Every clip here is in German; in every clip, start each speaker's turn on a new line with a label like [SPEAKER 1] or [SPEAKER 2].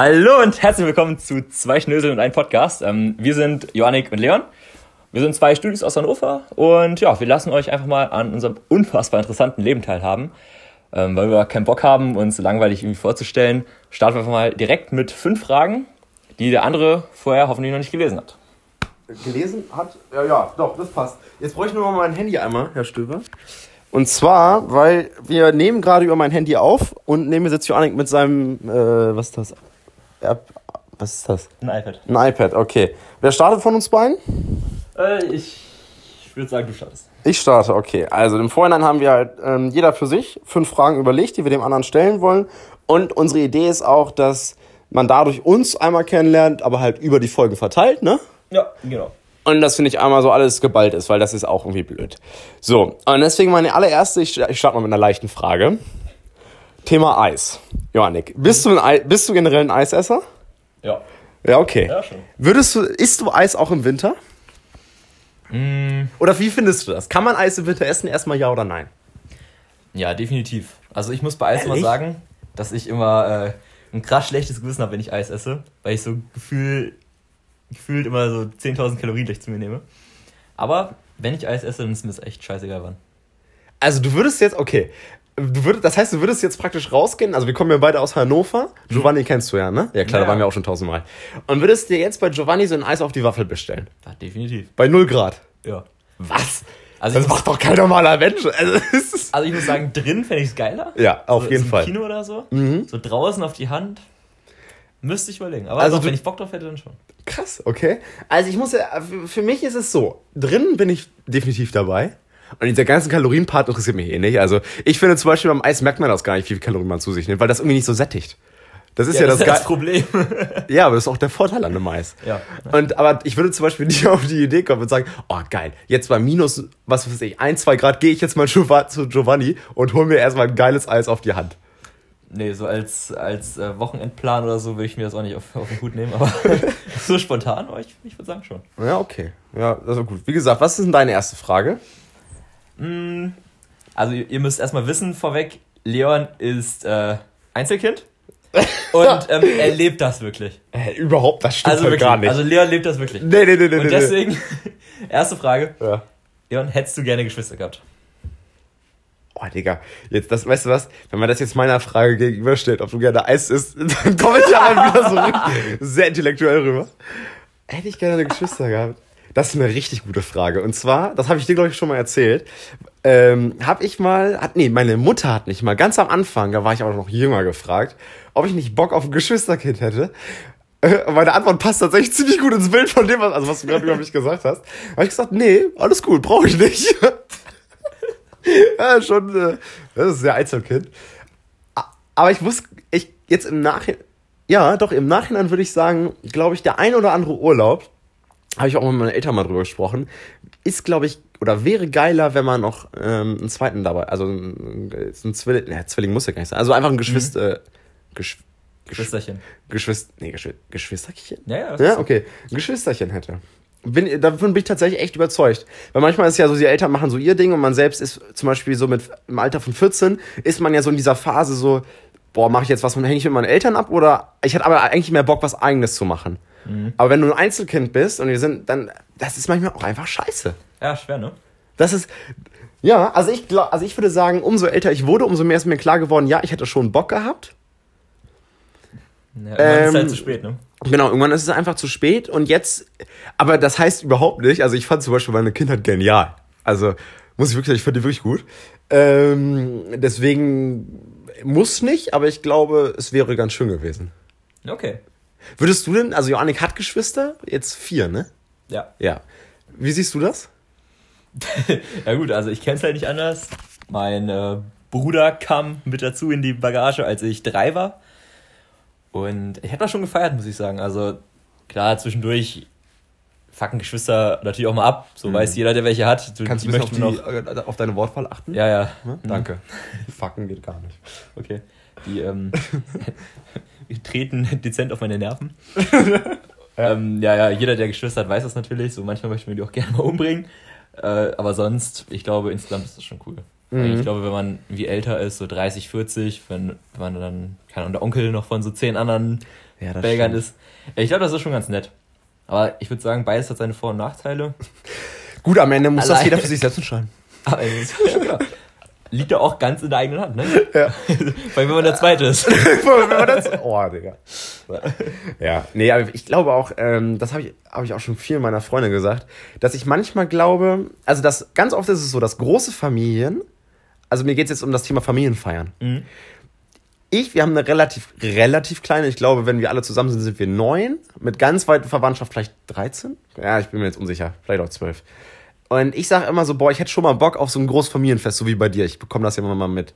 [SPEAKER 1] Hallo und herzlich willkommen zu zwei Schnöseln und ein Podcast. Ähm, wir sind Joannik und Leon. Wir sind zwei Studis aus Hannover und ja, wir lassen euch einfach mal an unserem unfassbar interessanten Leben teilhaben. Ähm, weil wir keinen Bock haben, uns langweilig irgendwie vorzustellen, starten wir einfach mal direkt mit fünf Fragen, die der andere vorher hoffentlich noch nicht gelesen hat.
[SPEAKER 2] Gelesen hat? Ja, ja, doch, das passt. Jetzt bräuchte ich nur mal mein Handy einmal, Herr Stöber. Und zwar, weil wir nehmen gerade über mein Handy auf und mir sitzt Joannik mit seinem, äh, was ist das? Was ist das?
[SPEAKER 1] Ein iPad.
[SPEAKER 2] Ein iPad, okay. Wer startet von uns beiden?
[SPEAKER 1] Äh, ich würde sagen, du startest.
[SPEAKER 2] Ich starte, okay. Also im Vorhinein haben wir halt ähm, jeder für sich fünf Fragen überlegt, die wir dem anderen stellen wollen. Und unsere Idee ist auch, dass man dadurch uns einmal kennenlernt, aber halt über die Folgen verteilt, ne?
[SPEAKER 1] Ja, genau.
[SPEAKER 2] Und das finde ich einmal so alles geballt ist, weil das ist auch irgendwie blöd. So, und deswegen meine allererste, ich starte mal mit einer leichten Frage. Thema Eis. Joannik, bist du, ein Ei, bist du generell ein Eisesser?
[SPEAKER 1] Ja.
[SPEAKER 2] Ja, okay.
[SPEAKER 1] Ja, schon.
[SPEAKER 2] Würdest du, isst du Eis auch im Winter?
[SPEAKER 1] Mm,
[SPEAKER 2] Oder wie findest du das? Kann man Eis im Winter essen? Erstmal ja oder nein?
[SPEAKER 1] ja, definitiv. Also ich muss bei Eis immer sagen, dass ich immer äh, ein krass schlechtes Gewissen habe, wenn ich Eis esse, weil ich so gefühl, gefühlt immer so 10.000 Kalorien gleich zu mir nehme. Aber wenn ich Eis esse, dann ist mir das echt scheißegal wann.
[SPEAKER 2] Also du würdest jetzt, okay. Du würdest, das heißt, du würdest jetzt praktisch rausgehen, also wir kommen ja beide aus Hannover. Giovanni kennst du ja, ne? Ja klar,
[SPEAKER 1] Ja.
[SPEAKER 2] da waren wir auch schon tausendmal. Und würdest dir jetzt bei Giovanni so ein Eis auf die Waffel bestellen?
[SPEAKER 1] Ja, definitiv.
[SPEAKER 2] Bei 0 Grad.
[SPEAKER 1] Ja.
[SPEAKER 2] Was?
[SPEAKER 1] Also
[SPEAKER 2] Das macht doch kein normaler Mensch. Also,
[SPEAKER 1] also ich muss sagen, drin fände ich es geiler.
[SPEAKER 2] ja, auf
[SPEAKER 1] so,
[SPEAKER 2] jeden
[SPEAKER 1] so im
[SPEAKER 2] Fall.
[SPEAKER 1] Kino oder so.
[SPEAKER 2] Mhm.
[SPEAKER 1] So draußen auf die Hand. Müsste ich überlegen. Aber
[SPEAKER 2] Also
[SPEAKER 1] doch, wenn ich Bock drauf hätte, dann schon.
[SPEAKER 2] Krass, okay. Also ich muss ja, für- für mich ist es so, drinnen bin ich definitiv dabei. Und dieser ganzen Kalorienpart interessiert mich eh nicht. Also ich finde zum Beispiel beim Eis merkt man das gar nicht, wie viel Kalorien man zu sich nimmt, weil das irgendwie nicht so sättigt. Das ist ja, das,
[SPEAKER 1] ist das Problem.
[SPEAKER 2] Ja, aber das ist auch der Vorteil an dem Eis.
[SPEAKER 1] Ja.
[SPEAKER 2] Und, aber ich würde zum Beispiel nicht auf die Idee kommen und sagen, oh geil, jetzt bei minus, was weiß ich, ein, zwei Grad gehe ich jetzt mal zu Giovanni und hol mir erstmal ein geiles Eis auf die Hand.
[SPEAKER 1] Nee, so als, als äh, Wochenendplan oder so würde ich mir das auch nicht auf, auf den Hut nehmen, aber so spontan, aber ich, ich würde sagen schon.
[SPEAKER 2] Ja, okay. Ja, das ist gut. Wie gesagt, was ist denn deine erste Frage?
[SPEAKER 1] Mm, Also ihr, ihr müsst erstmal wissen vorweg, Leon ist äh, Einzelkind und ähm, er lebt das wirklich.
[SPEAKER 2] Äh, überhaupt, das stimmt
[SPEAKER 1] Also
[SPEAKER 2] halt
[SPEAKER 1] wirklich,
[SPEAKER 2] gar nicht.
[SPEAKER 1] also Leon lebt das wirklich.
[SPEAKER 2] nee, nee, nee, nee.
[SPEAKER 1] Und
[SPEAKER 2] nee.
[SPEAKER 1] deswegen, erste Frage,
[SPEAKER 2] Ja.
[SPEAKER 1] Leon, hättest du gerne Geschwister gehabt?
[SPEAKER 2] Oh, Digga, jetzt, das, weißt du was? Wenn man das jetzt meiner Frage gegenüberstellt, ob du gerne Eis isst, dann komme ich ja wieder so sehr intellektuell rüber. Hätte ich gerne Geschwister gehabt? Das ist eine richtig gute Frage. Und zwar, das habe ich dir, glaube ich, schon mal erzählt, ähm, habe ich mal, hat, nee, meine Mutter hat mich mal ganz am Anfang, da war ich aber noch jünger, gefragt, ob ich nicht Bock auf ein Geschwisterkind hätte. Äh, meine Antwort passt tatsächlich ziemlich gut ins Bild von dem, was, also was du gerade über mich gesagt hast. habe ich gesagt, nee, alles gut, brauche ich nicht. ja, schon, äh, das ist sehr Einzelkind. Aber ich muss, ich, jetzt im Nachhinein, ja, doch, im Nachhinein würde ich sagen, glaube ich, der ein oder andere Urlaub, habe ich auch mit meinen Eltern mal drüber gesprochen, ist, glaube ich, oder wäre geiler, wenn man noch ähm, einen zweiten dabei, also ein, ein Zwilling, ja, Zwilling muss ja gar nicht sein, also einfach ein Geschwister, Gesch, Gesch,
[SPEAKER 1] Geschwisterchen.
[SPEAKER 2] Geschwister, nee, Geschw Geschwisterchen?
[SPEAKER 1] Ja, ja.
[SPEAKER 2] Ja, okay. Ein Geschwisterchen hätte. Bin, davon bin ich tatsächlich echt überzeugt. Weil manchmal ist ja so, die Eltern machen so ihr Ding und man selbst ist zum Beispiel so mit im Alter von 14, ist man ja so in dieser Phase so, boah, mache ich jetzt was hänge ich mit meinen Eltern ab oder ich hätte aber eigentlich mehr Bock, was eigenes zu machen.
[SPEAKER 1] Mhm.
[SPEAKER 2] Aber wenn du ein Einzelkind bist und wir sind, dann, das ist manchmal auch einfach scheiße.
[SPEAKER 1] Ja, schwer, ne?
[SPEAKER 2] Das ist, ja, also ich glaub, also ich würde sagen, umso älter ich wurde, umso mehr ist mir klar geworden, ja, ich hätte schon Bock gehabt.
[SPEAKER 1] Ja, irgendwann ist
[SPEAKER 2] Ähm,
[SPEAKER 1] halt zu spät, ne?
[SPEAKER 2] Genau, irgendwann ist es einfach zu spät und jetzt, aber das heißt überhaupt nicht, also ich fand zum Beispiel meine Kindheit genial. Also, muss ich wirklich sagen, ich fand die wirklich gut. Ähm, deswegen muss nicht, aber ich glaube, es wäre ganz schön gewesen.
[SPEAKER 1] Okay.
[SPEAKER 2] Würdest du denn, also Joannik hat Geschwister, jetzt vier, ne?
[SPEAKER 1] Ja.
[SPEAKER 2] Ja. Wie siehst du das?
[SPEAKER 1] Ja gut, also ich kenne es halt nicht anders. Mein äh, Bruder kam mit dazu in die Bagage, als ich drei war. Und ich hätte das schon gefeiert, muss ich sagen. Also klar, zwischendurch fucken Geschwister natürlich auch mal ab. So weiß jeder, der welche hat. Du,
[SPEAKER 2] Kannst du auf, die, äh, auf deine Wortwahl achten?
[SPEAKER 1] Ja, ja.
[SPEAKER 2] Ne? Danke. Fucken geht gar nicht.
[SPEAKER 1] Okay. Die ähm, treten dezent auf meine Nerven. ja. Ähm, ja, ja, jeder, der Geschwister hat, weiß das natürlich. So manchmal möchten wir die auch gerne mal umbringen. Äh, aber sonst, ich glaube, insgesamt ist das schon cool.
[SPEAKER 2] Mhm.
[SPEAKER 1] Ich glaube, wenn man wie älter ist, so 30, 40, wenn, wenn man dann, keine Ahnung, der Onkel noch von so zehn anderen
[SPEAKER 2] Ja, das
[SPEAKER 1] Belgern ist. Ich glaube, das ist schon ganz nett. Aber ich würde sagen, beides hat seine Vor- und Nachteile.
[SPEAKER 2] Gut, am Ende muss das
[SPEAKER 1] Allein-
[SPEAKER 2] jeder für sich selbst entscheiden.
[SPEAKER 1] Aber ist, ja, klar. Liegt ja auch ganz in der eigenen Hand, ne?
[SPEAKER 2] Ja.
[SPEAKER 1] Weil wenn man der Zweite ist.
[SPEAKER 2] Wenn man das- oh, Digga. Ja, nee, aber ich glaube auch, ähm, das habe ich, hab ich auch schon vielen meiner Freunde gesagt, dass ich manchmal glaube, also das ganz oft ist es so, dass große Familien, also mir geht es jetzt um das Thema Familienfeiern.
[SPEAKER 1] Mhm.
[SPEAKER 2] Ich, wir haben eine relativ, relativ kleine, ich glaube, wenn wir alle zusammen sind, sind wir neun, mit ganz weiten Verwandtschaft vielleicht 13? Ja, ich bin mir jetzt unsicher, vielleicht auch zwölf. Und ich sage immer so, boah, ich hätte schon mal Bock auf so ein Großfamilienfest, so wie bei dir. Ich bekomme das ja immer mal mit.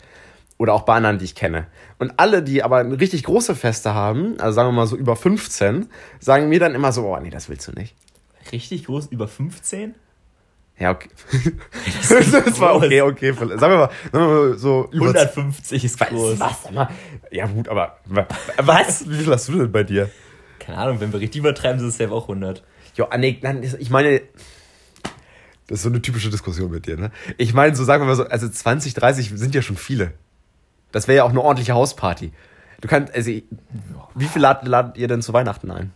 [SPEAKER 2] Oder auch bei anderen, die ich kenne. Und alle, die aber richtig große Feste haben, also sagen wir mal so über 15, sagen mir dann immer so, oh nee, das willst du nicht.
[SPEAKER 1] Richtig groß, über 15?
[SPEAKER 2] Ja, okay. das war
[SPEAKER 1] groß.
[SPEAKER 2] okay, okay. Sagen wir mal, sagen wir mal so über
[SPEAKER 1] 150 ist groß.
[SPEAKER 2] Was? Ja gut, aber wa- was? Wie viel hast du denn bei dir?
[SPEAKER 1] Keine Ahnung, wenn wir richtig übertreiben, sind es ja auch 100.
[SPEAKER 2] Jo, ah, nee, ich meine, das ist so eine typische Diskussion mit dir, ne? Ich meine, so sagen wir mal so, also 20, 30 sind ja schon viele. Das wäre ja auch eine ordentliche Hausparty. Du kannst, also, wie viel ladet, ladet ihr denn zu Weihnachten ein?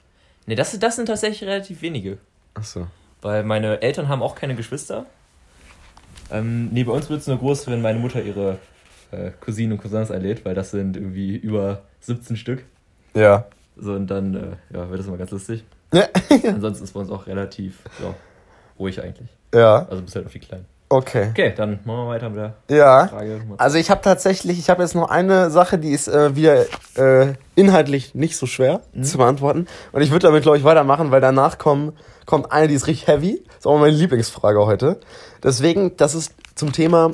[SPEAKER 1] Ne, das, das sind tatsächlich relativ wenige.
[SPEAKER 2] Ach so.
[SPEAKER 1] Weil meine Eltern haben auch keine Geschwister. Ähm, nee, bei uns wird es nur groß, wenn meine Mutter ihre äh, Cousinen und Cousins einlädt, weil das sind irgendwie über 17 Stück.
[SPEAKER 2] Ja.
[SPEAKER 1] So, und dann äh, ja, wird das immer ganz lustig. Ansonsten ist bei uns auch relativ ja, ruhig eigentlich.
[SPEAKER 2] ja,
[SPEAKER 1] Also bist halt noch viel klein.
[SPEAKER 2] okay.
[SPEAKER 1] Okay, dann machen wir weiter mit der
[SPEAKER 2] Ja.
[SPEAKER 1] Frage.
[SPEAKER 2] Also ich habe tatsächlich, ich habe jetzt noch eine Sache, die ist äh, wieder äh, inhaltlich nicht so schwer zu beantworten. Und ich würde damit, glaube ich, weitermachen, weil danach kommen, kommt eine, die ist richtig heavy. Ist auch meine Lieblingsfrage heute. Deswegen, das ist zum Thema,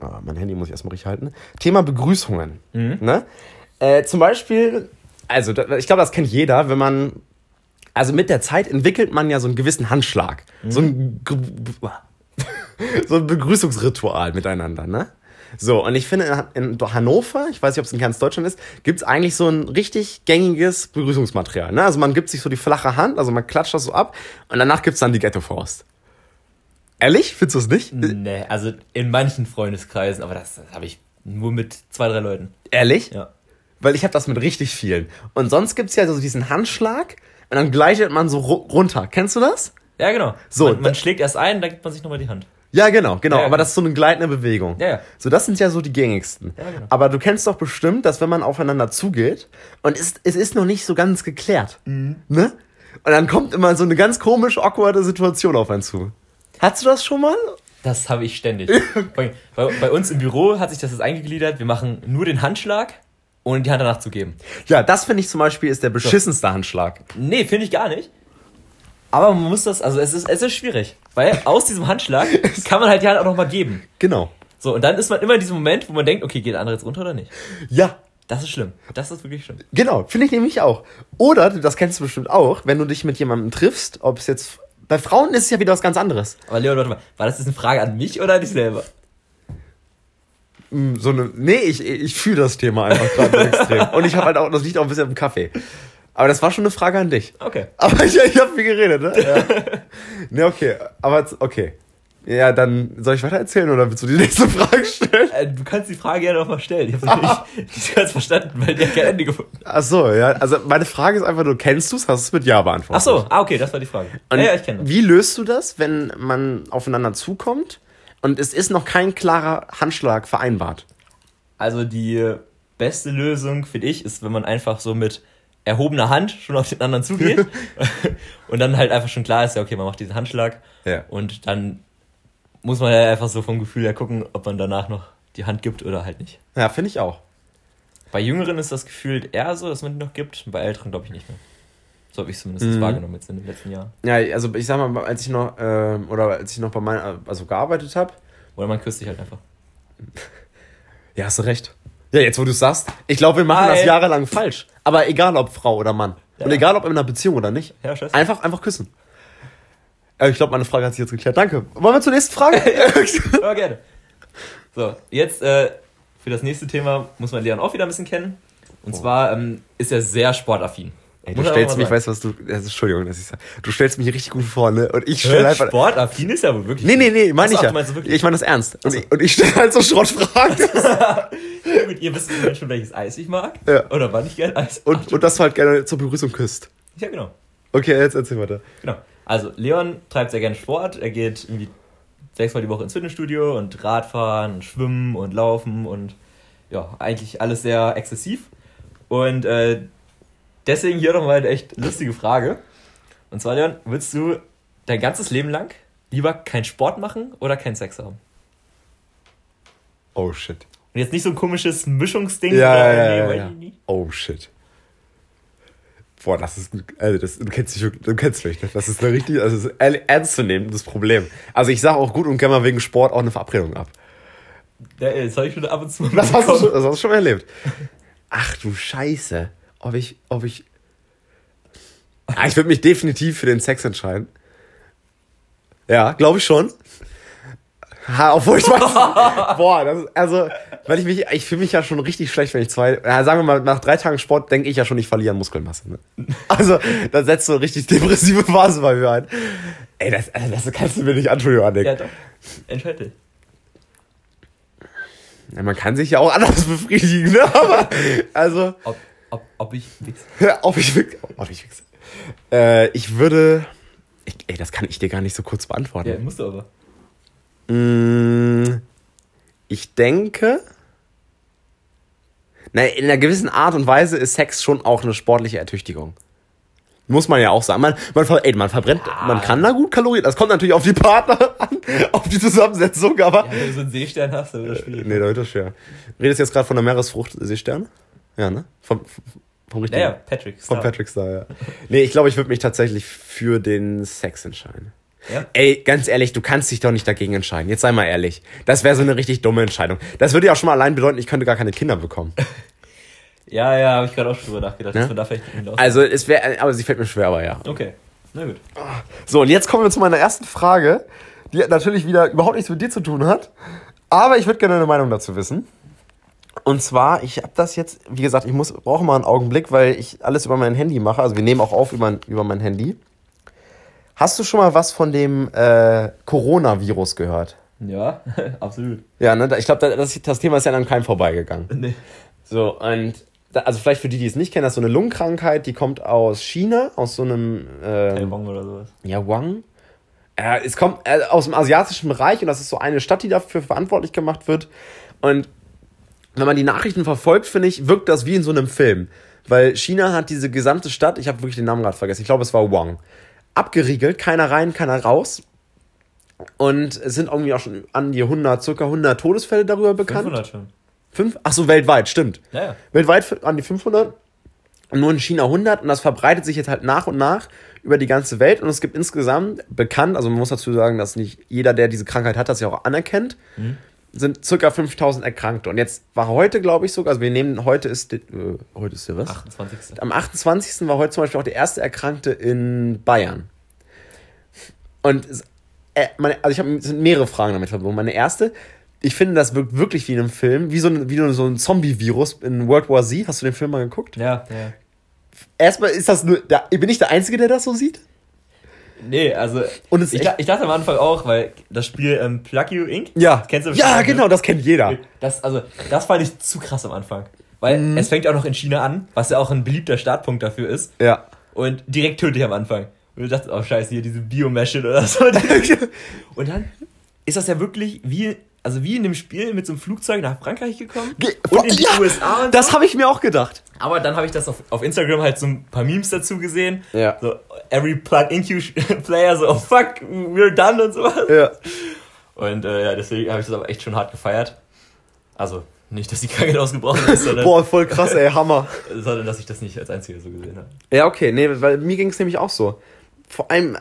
[SPEAKER 2] ah, mein Handy muss ich erstmal richtig halten, Thema Begrüßungen. Ne? Äh, zum Beispiel, also ich glaube, das kennt jeder, wenn man, also mit der Zeit entwickelt man ja so einen gewissen Handschlag. So ein so ein Begrüßungsritual miteinander, ne? So, und ich finde, in in Hannover, ich weiß nicht, ob es in ganz Deutschland ist, gibt es eigentlich so ein richtig gängiges Begrüßungsmaterial. Ne? Also man gibt sich so die flache Hand, also man klatscht das so ab und danach gibt es dann die Ghetto-Faust. Ehrlich? Findest du es nicht?
[SPEAKER 1] Nee, also in manchen Freundeskreisen, aber das, das habe ich nur mit zwei, drei Leuten.
[SPEAKER 2] Ehrlich?
[SPEAKER 1] Ja.
[SPEAKER 2] Weil ich habe das mit richtig vielen. Und sonst gibt es ja so diesen Handschlag und dann gleitet man so ru runter. Kennst du das?
[SPEAKER 1] Ja, genau.
[SPEAKER 2] So,
[SPEAKER 1] man, man schlägt erst ein, dann gibt man sich nochmal die Hand.
[SPEAKER 2] Ja, genau, genau.
[SPEAKER 1] Ja, ja.
[SPEAKER 2] aber das ist so eine gleitende Bewegung.
[SPEAKER 1] Ja, ja.
[SPEAKER 2] So, das sind ja so die gängigsten.
[SPEAKER 1] Ja, genau.
[SPEAKER 2] Aber du kennst doch bestimmt, dass wenn man aufeinander zugeht und es, es ist noch nicht so ganz geklärt,
[SPEAKER 1] Mhm.
[SPEAKER 2] ne? Und dann kommt immer so eine ganz komisch awkwarde Situation auf einen zu. Hattest du das schon mal?
[SPEAKER 1] Das habe ich ständig. bei, bei uns im Büro hat sich das jetzt eingegliedert. Wir machen nur den Handschlag, ohne die Hand danach zu geben.
[SPEAKER 2] Ja, das finde ich zum Beispiel ist der beschissenste Handschlag.
[SPEAKER 1] Nee, finde ich gar nicht. Aber man muss das, also es ist, es ist schwierig. Weil aus diesem Handschlag kann man halt die Hand auch nochmal geben.
[SPEAKER 2] Genau.
[SPEAKER 1] So, und dann ist man immer in diesem Moment, wo man denkt, okay, geht der andere jetzt runter oder nicht?
[SPEAKER 2] Ja,
[SPEAKER 1] Das ist schlimm. Das ist wirklich schlimm.
[SPEAKER 2] genau. Finde ich nämlich auch. Oder, das kennst du bestimmt auch, wenn du dich mit jemandem triffst, ob es jetzt. Bei Frauen ist es ja wieder was ganz anderes.
[SPEAKER 1] Aber Leon, warte mal, war das jetzt eine Frage an mich oder an dich selber?
[SPEAKER 2] Mm, So eine, nee, ich, ich fühle das Thema einfach gerade extrem. Und ich habe halt auch, das liegt auch ein bisschen im Kaffee. Aber das war schon eine Frage an dich.
[SPEAKER 1] Okay.
[SPEAKER 2] Aber ich, ich habe viel geredet, ne? Ja. nee, okay. Aber okay. Ja, dann soll ich weiter erzählen oder willst du die nächste Frage stellen?
[SPEAKER 1] Äh, du kannst die Frage gerne nochmal stellen. Ich habe nicht, nicht ganz verstanden, weil die hat kein Ende gefunden.
[SPEAKER 2] Ach so, ja. Also meine Frage ist einfach nur, kennst du es? Hast du es mit Ja beantwortet?
[SPEAKER 1] Ach so, ah, okay, das war die Frage.
[SPEAKER 2] Und
[SPEAKER 1] ja, ja, ich kenne das.
[SPEAKER 2] Wie löst du das, wenn man aufeinander zukommt und es ist noch kein klarer Handschlag vereinbart?
[SPEAKER 1] Also die beste Lösung, finde ich, ist, wenn man einfach so mit erhobener Hand schon auf den anderen zugeht und dann halt einfach schon klar ist, ja, okay, man macht diesen Handschlag
[SPEAKER 2] Ja.
[SPEAKER 1] und dann muss man ja einfach so vom Gefühl her gucken, ob man danach noch die Hand gibt oder halt nicht.
[SPEAKER 2] Ja, finde ich auch.
[SPEAKER 1] Bei Jüngeren ist das gefühlt eher so, dass man die noch gibt, bei Älteren glaube ich nicht mehr. So habe ich zumindest
[SPEAKER 2] Mhm.
[SPEAKER 1] wahrgenommen jetzt in den letzten Jahren.
[SPEAKER 2] Ja, also ich sag mal, als ich noch, ähm, oder als ich noch bei meinen, also gearbeitet habe,
[SPEAKER 1] Oder man küsst sich halt einfach.
[SPEAKER 2] Ja, hast du recht. Ja, jetzt wo du sagst, ich glaube, wir machen
[SPEAKER 1] Hi.
[SPEAKER 2] das jahrelang falsch. Aber egal ob Frau oder Mann. Und
[SPEAKER 1] Ja.
[SPEAKER 2] egal ob in einer Beziehung oder nicht.
[SPEAKER 1] Ja, scheiße.
[SPEAKER 2] Einfach, einfach küssen. Äh, Ich glaube, meine Frage hat sich jetzt geklärt. Danke. Wollen wir zur nächsten Frage?
[SPEAKER 1] Ja, gerne. So, jetzt äh, für das nächste Thema muss man Leon auch wieder ein bisschen kennen. Und zwar ähm, ist er sehr sportaffin.
[SPEAKER 2] Ey, du
[SPEAKER 1] Muss
[SPEAKER 2] stellst mich, weißt du, was du, also, Entschuldigung, dass ich sag, du stellst mich richtig gut vor, ne? Und ich stelle einfach,
[SPEAKER 1] Sportaffin ist ja wohl wirklich.
[SPEAKER 2] nee, nee, nee, meine ich ja. Ich meine das ernst. Und ich, und ich stelle halt so Schrottfragen.
[SPEAKER 1] Gut, ihr wisst schon, welches Eis ich mag.
[SPEAKER 2] Ja.
[SPEAKER 1] Oder wann ich gerne Eis
[SPEAKER 2] und, und dass du halt gerne zur Begrüßung küsst.
[SPEAKER 1] Ja, genau.
[SPEAKER 2] Okay, jetzt erzähl weiter.
[SPEAKER 1] Genau. Also, Leon treibt sehr gerne Sport. Er geht irgendwie sechsmal die Woche ins Fitnessstudio und Radfahren und Schwimmen und Laufen und ja, eigentlich alles sehr exzessiv. Und äh, deswegen hier nochmal eine echt lustige Frage. Und zwar, Leon, willst du dein ganzes Leben lang lieber keinen Sport machen oder keinen Sex haben?
[SPEAKER 2] Oh shit.
[SPEAKER 1] Und jetzt nicht so ein komisches Mischungsding.
[SPEAKER 2] Ja,
[SPEAKER 1] oder,
[SPEAKER 2] ja,
[SPEAKER 1] nee,
[SPEAKER 2] ja, ja. Oh shit. Boah, das ist, also das, du kennst dich, du kennst mich, ne? das ist eine richtig, also das ernst zu nehmen, das Problem. Also ich sage auch gut und gerne mal wegen Sport auch eine Verabredung ab.
[SPEAKER 1] Ja, ey, das habe ich schon ab und zu
[SPEAKER 2] Das hast du schon, das hast du schon erlebt. Ach du Scheiße. Ob ich, ob ich. Ah, ich würde mich definitiv für den Sex entscheiden. Ja, glaube ich schon. Ha, obwohl ich weiß. boah, das ist, also, weil ich mich, ich fühle mich ja schon richtig schlecht, wenn ich zwei, ja, sagen wir mal, nach drei Tagen Sport denke ich ja schon, ich verliere an Muskelmasse. Ne? Also, da setzt so eine richtig depressive Phase bei mir ein. Ey, das, also, das kannst du mir nicht antun, Johannik.
[SPEAKER 1] Ja, doch. Entscheide.
[SPEAKER 2] Ja, man kann sich ja auch anders befriedigen, ne? Aber, also,
[SPEAKER 1] Ob, ob, ob ich wichse.
[SPEAKER 2] ob ich wichse. Ob ich wichse. Äh, ich würde. Ich, ey, das kann ich dir gar nicht so kurz beantworten.
[SPEAKER 1] Ja, musst du aber.
[SPEAKER 2] Mm, Ich denke. Na, in einer gewissen Art und Weise ist Sex schon auch eine sportliche Ertüchtigung. Muss man ja auch sagen. Man, man, ey, man verbrennt, man kann da gut Kalorien. Das kommt natürlich auf die Partner an, auf die Zusammensetzung, aber.
[SPEAKER 1] Ja, wenn du so einen Seestern hast, dann wird das schwierig.
[SPEAKER 2] Nee, da wird das schwer. Redest jetzt gerade von der Meeresfrucht Seestern? Ja, ne? Vom, vom richtigen.
[SPEAKER 1] Naja, Patrick.
[SPEAKER 2] Von
[SPEAKER 1] Star.
[SPEAKER 2] Patrick Star, ja. Nee, ich glaube, ich würde mich tatsächlich für den Sex entscheiden.
[SPEAKER 1] Ja?
[SPEAKER 2] Ey, ganz ehrlich, du kannst dich doch nicht dagegen entscheiden. Jetzt sei mal ehrlich. Das wäre so eine richtig dumme Entscheidung. Das würde ja auch schon mal allein bedeuten, ich könnte gar keine Kinder bekommen.
[SPEAKER 1] Ja, ja, habe ich gerade auch schon drüber nachgedacht,
[SPEAKER 2] Ne?
[SPEAKER 1] da vielleicht hinaus.
[SPEAKER 2] Also, es wäre, aber sie fällt mir schwer, aber ja.
[SPEAKER 1] okay, na gut.
[SPEAKER 2] So, und jetzt kommen wir zu meiner ersten Frage, die natürlich wieder überhaupt nichts mit dir zu tun hat. Aber ich würde gerne eine Meinung dazu wissen. Und zwar, ich habe das jetzt, wie gesagt, ich muss brauche mal einen Augenblick, weil ich alles über mein Handy mache. Also wir nehmen auch auf über, über mein Handy. Hast du schon mal was von dem äh, Coronavirus gehört?
[SPEAKER 1] Ja, absolut.
[SPEAKER 2] Ja, ne? Ich glaube, das, das Thema ist ja an keinem vorbeigegangen.
[SPEAKER 1] Nee.
[SPEAKER 2] So, und also vielleicht für die, die es nicht kennen, das ist so eine Lungenkrankheit, die kommt aus China, aus so einem ähm,
[SPEAKER 1] Taiwan oder sowas.
[SPEAKER 2] ja, Wang. Äh, es kommt äh, aus dem asiatischen Bereich und das ist so eine Stadt, die dafür verantwortlich gemacht wird. Und wenn man die Nachrichten verfolgt, finde ich, wirkt das wie in so einem Film. Weil China hat diese gesamte Stadt, ich habe wirklich den Namen gerade vergessen, ich glaube, es war Wang, abgeriegelt, keiner rein, keiner raus. Und es sind irgendwie auch schon an die 100, circa 100 Todesfälle darüber bekannt.
[SPEAKER 1] 500 schon.
[SPEAKER 2] Fünf? Ach so, weltweit, stimmt.
[SPEAKER 1] Ja, ja.
[SPEAKER 2] Weltweit an die 500 und nur in China 100 und das verbreitet sich jetzt halt nach und nach über die ganze Welt und es gibt insgesamt bekannt, also man muss dazu sagen, dass nicht jeder, der diese Krankheit hat, das ja auch anerkennt, sind circa 5000 Erkrankte und jetzt war heute, glaube ich sogar, also wir nehmen, heute ist, äh, heute ist der was?
[SPEAKER 1] 28.
[SPEAKER 2] Am 28. war heute zum Beispiel auch der erste Erkrankte in Bayern. Und es- äh, meine, also ich habe sind mehrere Fragen damit verbunden. Meine erste, ich finde, das wirkt wirklich wie in einem Film, wie so ein, wie so ein Zombie-Virus in World War Z. Hast du den Film mal geguckt?
[SPEAKER 1] Ja, ja.
[SPEAKER 2] Erstmal ist das nur, da, bin ich der Einzige, der das so sieht?
[SPEAKER 1] Nee, also.
[SPEAKER 2] Und es
[SPEAKER 1] ich,
[SPEAKER 2] echt-
[SPEAKER 1] ich dachte am Anfang auch, weil das Spiel ähm, Plug You Inc.
[SPEAKER 2] Ja.
[SPEAKER 1] Kennst du
[SPEAKER 2] Ja,
[SPEAKER 1] bestimmt, ne?
[SPEAKER 2] genau, das kennt jeder.
[SPEAKER 1] Das, also, das fand ich zu krass am Anfang. Weil
[SPEAKER 2] Mhm.
[SPEAKER 1] es fängt auch noch in China an, was ja auch ein beliebter Startpunkt dafür ist.
[SPEAKER 2] Ja.
[SPEAKER 1] Und direkt tödlich am Anfang. Und du dachtest, oh scheiße, hier diese Biomasche oder so. Und dann ist das ja wirklich wie, also wie in dem Spiel mit so einem Flugzeug nach Frankreich gekommen.
[SPEAKER 2] Ge-
[SPEAKER 1] und in die
[SPEAKER 2] ja,
[SPEAKER 1] USA und
[SPEAKER 2] Das
[SPEAKER 1] so.
[SPEAKER 2] habe ich mir auch gedacht.
[SPEAKER 1] Aber dann habe ich das auf, auf Instagram halt so ein paar Memes dazu gesehen.
[SPEAKER 2] Ja.
[SPEAKER 1] So, every Plug-in-Player, so, oh fuck, we're done und sowas.
[SPEAKER 2] Ja.
[SPEAKER 1] Und äh, ja, deswegen habe ich das aber echt schon hart gefeiert. Also, nicht, dass die Krankheit ausgebrochen ist, sondern,
[SPEAKER 2] Boah, voll krass, ey, Hammer.
[SPEAKER 1] sondern dass ich das nicht als Einziger so gesehen habe.
[SPEAKER 2] Ja, okay, nee, weil mir ging es nämlich auch so. Vor allem,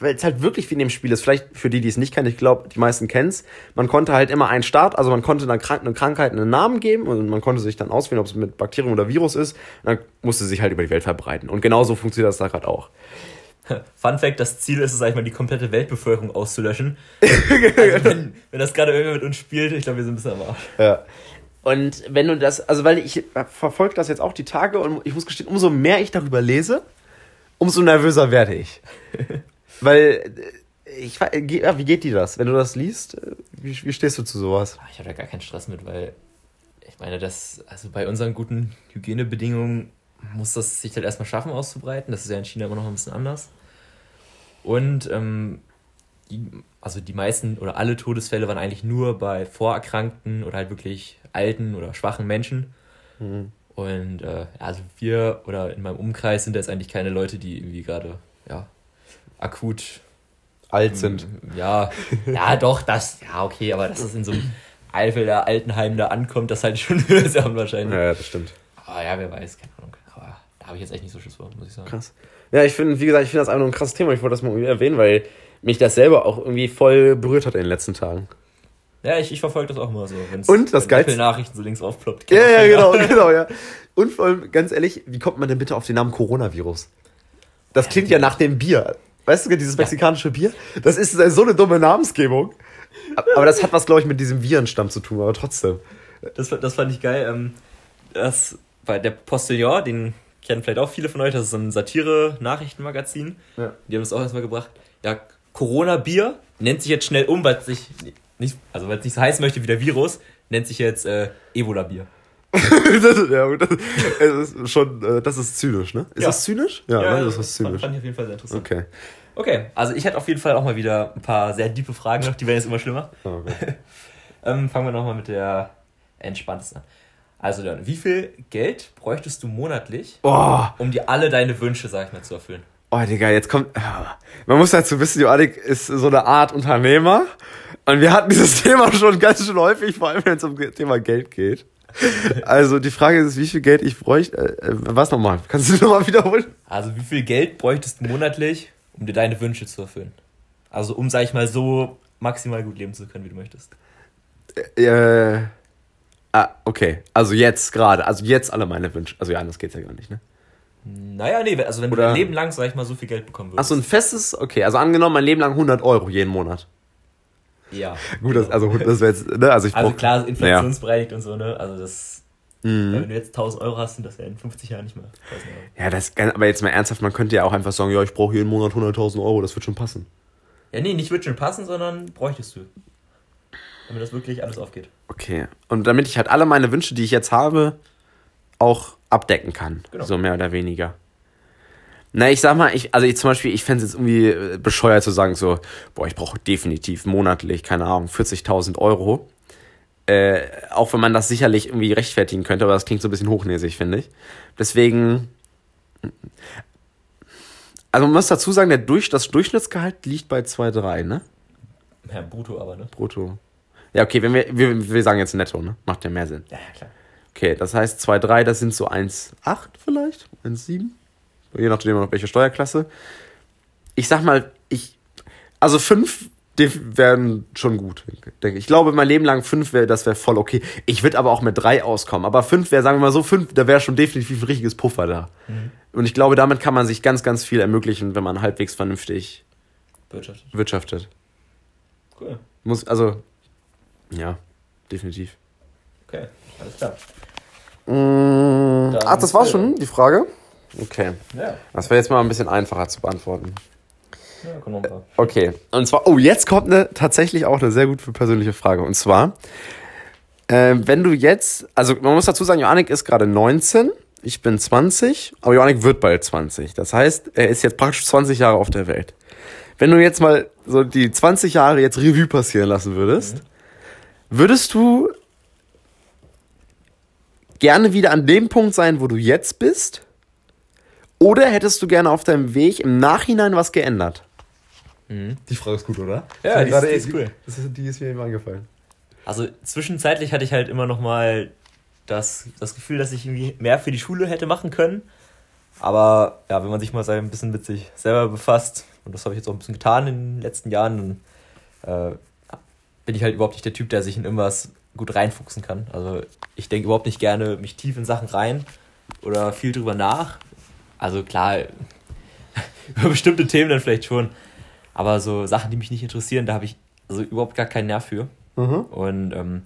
[SPEAKER 2] weil es halt wirklich wie in dem Spiel ist. Vielleicht für die, die es nicht kennen, ich glaube, die meisten kennen es. Man konnte halt immer einen Start, also man konnte einer Krank eine Krankheit einen Namen geben und man konnte sich dann auswählen, ob es mit Bakterium oder Virus ist. Und dann musste es sich halt über die Welt verbreiten. Und genauso funktioniert das da gerade auch.
[SPEAKER 1] Fun Fact, das Ziel ist es, sag ich mal, die komplette Weltbevölkerung auszulöschen. also wenn, wenn das gerade irgendwer mit uns spielt, ich glaube, wir sind ein bisschen am Arsch.
[SPEAKER 2] Ja. Und wenn du das, also weil ich verfolge das jetzt auch die Tage und ich muss gestehen, umso mehr ich darüber lese, umso nervöser werde ich. weil äh, ich wie geht dir das, wenn du das liest? äh, Wie, wie stehst du zu sowas?
[SPEAKER 1] Ich habe da gar keinen Stress mit, weil ich meine, das, also bei unseren guten Hygienebedingungen muss das sich halt erstmal schaffen auszubreiten. Das ist ja in China immer noch ein bisschen anders. Und ähm, die, also die meisten oder alle Todesfälle waren eigentlich nur bei vorerkrankten oder halt wirklich alten oder schwachen Menschen.
[SPEAKER 2] Mhm.
[SPEAKER 1] Und äh, also wir oder in meinem Umkreis sind jetzt eigentlich keine Leute, die irgendwie gerade ja, akut
[SPEAKER 2] alt sind.
[SPEAKER 1] Ja, ja, doch, das, ja, okay, aber dass es in so einem Eifel der Altenheim da ankommt, das halte ich schon sehr unwahrscheinlich.
[SPEAKER 2] Ja, das stimmt.
[SPEAKER 1] Aber ja, wer weiß, keine Ahnung. Aber da habe ich jetzt echt nicht so Schiss vor, muss ich sagen.
[SPEAKER 2] Krass. Ja, ich finde, wie gesagt, ich finde das einfach nur ein krasses Thema. Ich wollte das mal irgendwie erwähnen, weil mich das selber auch irgendwie voll berührt hat in den letzten Tagen.
[SPEAKER 1] Ja, ich, ich verfolge das auch mal so. Wenn's,
[SPEAKER 2] Und das
[SPEAKER 1] wenn
[SPEAKER 2] Geilste-
[SPEAKER 1] Nachrichten so links aufploppt.
[SPEAKER 2] Ja, ja, genau, genau, ja. Und vor allem, ganz ehrlich, wie kommt man denn bitte auf den Namen Coronavirus? Das klingt ja nach dem Bier. Weißt du, dieses mexikanische Bier? Das ist so eine dumme Namensgebung. Aber das hat was, glaube ich, mit diesem Virenstamm zu tun, aber trotzdem.
[SPEAKER 1] Das, das fand ich geil. Ähm, das bei der Postillon, den kennen vielleicht auch viele von euch, das ist so ein Satire-Nachrichtenmagazin.
[SPEAKER 2] Ja.
[SPEAKER 1] Die haben das auch erstmal gebracht. Ja, Corona-Bier nennt sich jetzt schnell um, weil es sich nicht, also weil es nicht so heißen möchte wie der Virus, nennt sich jetzt äh, Ebola-Bier.
[SPEAKER 2] das, ja, das, es ist schon, äh, das ist zynisch, ne? Ist
[SPEAKER 1] Ja.
[SPEAKER 2] das zynisch? Ja, ne? das ist
[SPEAKER 1] fand,
[SPEAKER 2] zynisch.
[SPEAKER 1] fand ich auf jeden Fall sehr interessant.
[SPEAKER 2] Okay.
[SPEAKER 1] Okay, also ich hätte auf jeden Fall auch mal wieder ein paar sehr tiefe Fragen noch, die werden jetzt immer schlimmer.
[SPEAKER 2] Oh, okay.
[SPEAKER 1] Ähm, fangen wir nochmal mit der entspanntesten an. Also Leon, wie viel Geld bräuchtest du monatlich,
[SPEAKER 2] Oh,
[SPEAKER 1] um dir alle deine Wünsche, sag ich mal, zu erfüllen?
[SPEAKER 2] Oh, Digga, jetzt kommt. Man muss dazu wissen, Joannik ist so eine Art Unternehmer. Und wir hatten dieses Thema schon ganz schön häufig, vor allem wenn es um das Thema Geld geht. Also die Frage ist, wie viel Geld ich bräuchte. Äh, äh, was nochmal? Kannst du nochmal wiederholen?
[SPEAKER 1] Also wie viel Geld bräuchtest du monatlich, um dir deine Wünsche zu erfüllen? Also um, sag ich mal, so maximal gut leben zu können, wie du möchtest.
[SPEAKER 2] Äh, ah, okay. Also jetzt gerade. Also jetzt alle meine Wünsche. Also ja, anders geht's ja gar nicht, ne?
[SPEAKER 1] Naja, nee, also wenn
[SPEAKER 2] Oder-
[SPEAKER 1] du dein Leben lang, sag ich mal, so viel Geld bekommen würdest.
[SPEAKER 2] so, ein festes, okay. Also angenommen, mein Leben lang 100 Euro jeden Monat.
[SPEAKER 1] ja.
[SPEAKER 2] Gut, das, also das wäre jetzt, ne? Also ich
[SPEAKER 1] Also
[SPEAKER 2] brauch-
[SPEAKER 1] klar, inflationsbereinigt und so, ne? Also das,
[SPEAKER 2] Mhm.
[SPEAKER 1] wenn du jetzt 1000 Euro hast, sind das ja in 50 Jahren nicht mehr 1000 Euro.
[SPEAKER 2] Ja, das, aber jetzt mal ernsthaft, man könnte ja auch einfach sagen, ja, ich brauche jeden Monat 100.000 Euro, das wird schon passen.
[SPEAKER 1] Ja, nee, nicht wird schon passen, sondern bräuchtest du. Damit das wirklich alles aufgeht.
[SPEAKER 2] Okay. Und damit ich halt alle meine Wünsche, die ich jetzt habe, auch abdecken kann.
[SPEAKER 1] Genau.
[SPEAKER 2] So mehr oder weniger. Na, ich sag mal, ich, also ich zum Beispiel, ich fände es jetzt irgendwie äh, bescheuert zu sagen, so, boah, ich brauche definitiv monatlich, keine Ahnung, 40.000 Euro. Äh, auch wenn man das sicherlich irgendwie rechtfertigen könnte, aber das klingt so ein bisschen hochnäsig, finde ich. Deswegen. Also man muss dazu sagen, der Durch, das Durchschnittsgehalt liegt bei 2,3, ne?
[SPEAKER 1] Ja, brutto aber, ne?
[SPEAKER 2] Brutto. Ja, okay, wenn wir, wir, wir sagen jetzt netto, ne? Macht ja mehr Sinn.
[SPEAKER 1] Ja, ja, klar.
[SPEAKER 2] Okay, das heißt 2,3, das sind so 1,8 vielleicht? 1,7? Je nachdem, auf welche Steuerklasse. Ich sag mal, ich. Also 5 wären schon gut, denke ich. Ich glaube, mein Leben lang 5 wäre, das wäre voll okay. Ich würde aber auch mit 3 auskommen. Aber 5 wäre, sagen wir mal so, 5, da wäre schon definitiv ein richtiges Puffer da. Und ich glaube, damit kann man sich ganz, ganz viel ermöglichen, wenn man halbwegs vernünftig
[SPEAKER 1] Wirtschaft.
[SPEAKER 2] wirtschaftet.
[SPEAKER 1] Cool.
[SPEAKER 2] Muss, also, ja, definitiv.
[SPEAKER 1] Okay, alles klar.
[SPEAKER 2] Mm, ach, das war schon die Frage? Okay.
[SPEAKER 1] Ja,
[SPEAKER 2] Das wäre jetzt mal ein bisschen einfacher zu beantworten.
[SPEAKER 1] ja.
[SPEAKER 2] Okay. Und zwar, oh, jetzt kommt eine tatsächlich auch eine sehr gute persönliche Frage. Und zwar, äh, wenn du jetzt, also man muss dazu sagen, Joannik ist gerade 19, ich bin 20, aber Joannik wird bald 20. Das heißt, er ist jetzt praktisch 20 Jahre auf der Welt. Wenn du jetzt mal so die 20 Jahre jetzt Revue passieren lassen würdest, würdest du gerne wieder an dem Punkt sein, wo du jetzt bist? Oder hättest du gerne auf deinem Weg im Nachhinein was geändert? Die Frage ist gut, oder?
[SPEAKER 1] Ja, die ist- die ist cool.
[SPEAKER 2] Das ist, die ist mir eben angefallen.
[SPEAKER 1] Also zwischenzeitlich hatte ich halt immer noch mal das, das Gefühl, dass ich irgendwie mehr für die Schule hätte machen können. Aber ja, wenn man sich mal so ein bisschen mit sich selber befasst, und das habe ich jetzt auch ein bisschen getan in den letzten Jahren, dann äh, bin ich halt überhaupt nicht der Typ, der sich in irgendwas gut reinfuchsen kann. Also ich denke überhaupt nicht gerne mich tief in Sachen rein oder viel drüber nach. Also klar, über bestimmte Themen dann vielleicht schon. Aber so Sachen, die mich nicht interessieren, da habe ich also überhaupt gar keinen Nerv für.
[SPEAKER 2] Mhm.
[SPEAKER 1] Und ähm,